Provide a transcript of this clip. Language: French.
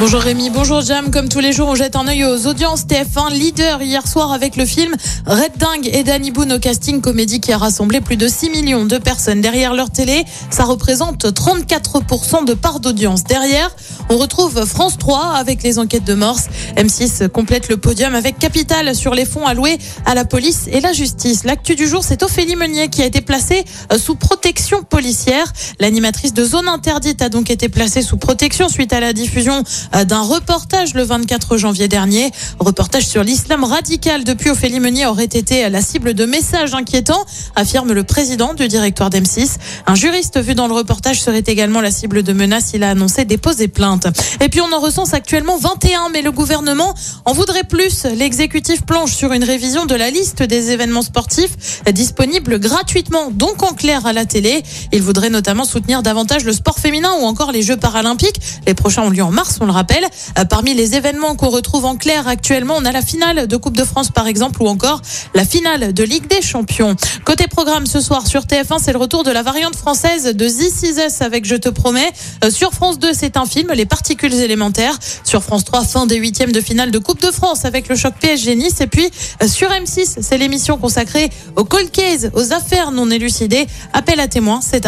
Bonjour Rémi, bonjour Jam. Comme tous les jours, on jette un œil aux audiences TF1 leader hier soir avec le film Red Dingue et Danny Boone au casting comédie qui a rassemblé plus de 6 millions de personnes derrière leur télé. Ça représente 34% de part d'audience. Derrière, on retrouve France 3 avec les enquêtes de Morse. M6 complète le podium avec Capital sur les fonds alloués à la police et la justice. L'actu du jour, c'est Ophélie Meunier qui a été placée euh, sous protection L'animatrice de Zone Interdite a donc été placée sous protection suite à la diffusion euh, d'un reportage le 24 janvier dernier. Reportage sur l'islam radical. Depuis, Ophélie Meunier aurait été la cible de messages inquiétants, affirme le président du directoire d'M6. Un juriste vu dans le reportage serait également la cible de menaces. Il a annoncé déposer plainte. Et puis, on en recense actuellement 21, mais le gouvernement en voudrait plus. L'exécutif planche sur une révision de la liste des événements sportifs disponibles gratuitement, donc en clair à la télé. Il voudrait notamment soutenir davantage le sport féminin ou encore les Jeux paralympiques. Les prochains ont lieu en mars, on le rappelle. Euh, Parmi les événements qu'on retrouve en clair actuellement, on a la finale de Coupe de France par exemple ou encore la finale de Ligue des Champions. Côté programme ce soir sur TF1, c'est le retour de la variante française de This Is Us avec Je te promets. Euh, Sur France 2, c'est un film, Les particules élémentaires. Sur France 3, fin des huitièmes de finale de Coupe de France avec le choc PSG Nice. Et puis euh, sur M6, c'est l'émission consacrée aux cold cases, aux affaires non élucidées. Appel à témoins, c'est